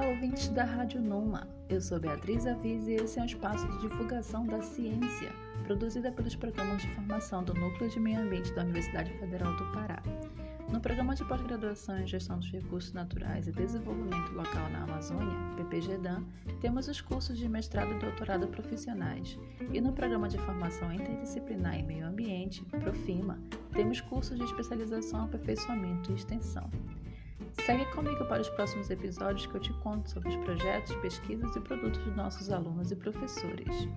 ouvintes da Rádio Numa. Eu sou Beatriz Aviz e esse é um espaço de divulgação da ciência, produzida pelos programas de formação do Núcleo de Meio Ambiente da Universidade Federal do Pará. No programa de pós-graduação em Gestão dos Recursos Naturais e Desenvolvimento Local na Amazônia, PPGDAN, temos os cursos de mestrado e doutorado profissionais. E no programa de formação interdisciplinar em Meio Ambiente, PROFIMA, temos cursos de especialização, aperfeiçoamento e extensão. Segue comigo para os próximos episódios que eu te conto sobre os projetos, pesquisas e produtos dos nossos alunos e professores.